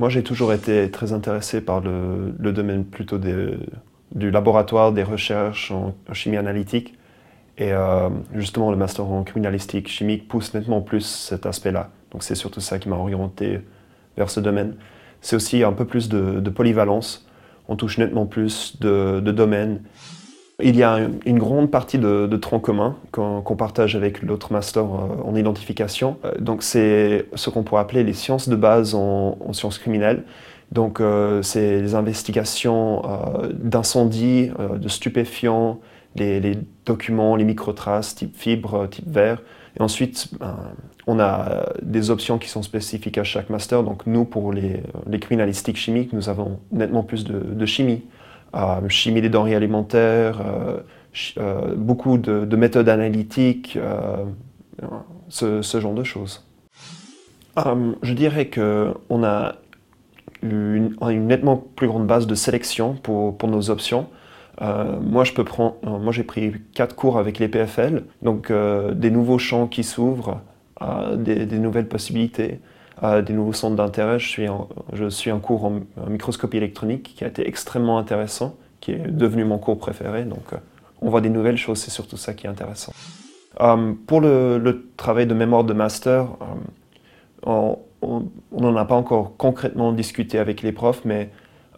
Moi, j'ai toujours été très intéressé par le, domaine plutôt du laboratoire, des recherches en, chimie analytique. Et euh, justement, le master en criminalistique chimique pousse nettement plus cet aspect-là. Donc c'est surtout ça qui m'a orienté vers ce domaine. C'est aussi un peu plus de, polyvalence. On touche nettement plus de, domaines. Il y a une grande partie de, troncs communs qu'on partage avec l'autre master euh, en identification. Euh, donc c'est ce qu'on pourrait appeler les sciences de base en, sciences criminelles. Donc euh, c'est les investigations d'incendies, de stupéfiants, les, documents, les microtraces type fibre, type verre. Et ensuite, on a des options qui sont spécifiques à chaque master. Donc nous, pour les, criminalistiques chimiques, nous avons nettement plus de chimie. Euh, chimie des denrées alimentaires, euh, euh, beaucoup de, méthodes analytiques, ce, genre de choses. je dirais qu'on a une, nettement plus grande base de sélection pour, pour nos options. moi, je peux prendre, moi, j'ai pris quatre cours avec les PFL, donc des nouveaux champs qui s'ouvrent, des, nouvelles possibilités des nouveaux centres d'intérêt. Je suis, en, je suis en cours en, microscopie électronique qui a été extrêmement intéressant, qui est devenu mon cours préféré. Donc, euh, on voit des nouvelles choses, c'est surtout ça qui est intéressant. Euh, pour le, travail de mémoire de master, euh, on n'en a pas encore concrètement discuté avec les profs, mais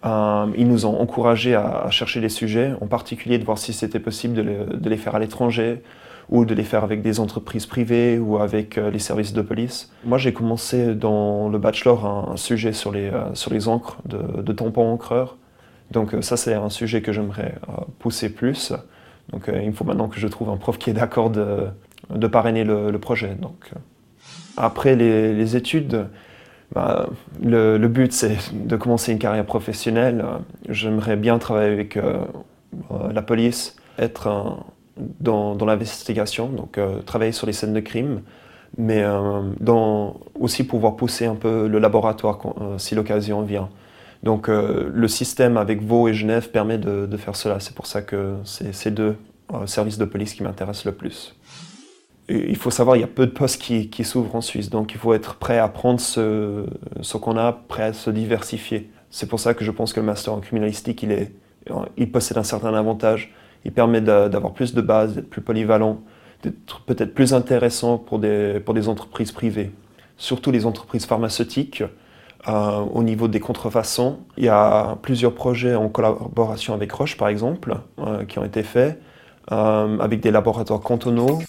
ils nous ont encouragés à, chercher des sujets, en particulier de voir si c'était possible de les faire à l'étranger, ou de les faire avec des entreprises privées ou avec euh, les services de police. Moi, j'ai commencé dans le bachelor un, sujet sur les, euh, sur les encres de, de tampons encreurs. Donc euh, ça, c'est un sujet que j'aimerais pousser plus. Donc il faut maintenant que je trouve un prof qui est d'accord de, de, parrainer le, projet. Donc, après les, études, bah, le, but c'est de commencer une carrière professionnelle. J'aimerais bien travailler avec la police, être un, dans, l'investigation, donc euh, travailler sur les scènes de crime, mais euh, aussi pouvoir pousser un peu le laboratoire euh, si l'occasion vient. Donc le système avec Vaud et Genève permet de, faire cela. C'est pour ça que c'est ces deux services de police qui m'intéressent le plus. il faut savoir, il y a peu de postes qui, s'ouvrent en Suisse, donc il faut être prêt à prendre ce, ce qu'on a, prêt à se diversifier. C'est pour ça que je pense que le master en criminalistique, il, est, il possède un certain avantage il permet d'avoir plus de bases, d'être plus polyvalent, d'être peut-être plus intéressant pour des, pour des entreprises privées, surtout les entreprises pharmaceutiques. Euh, au niveau des contrefaçons, il y a plusieurs projets en collaboration avec Roche, par exemple, euh, qui ont été faits, euh, avec des laboratoires cantonaux.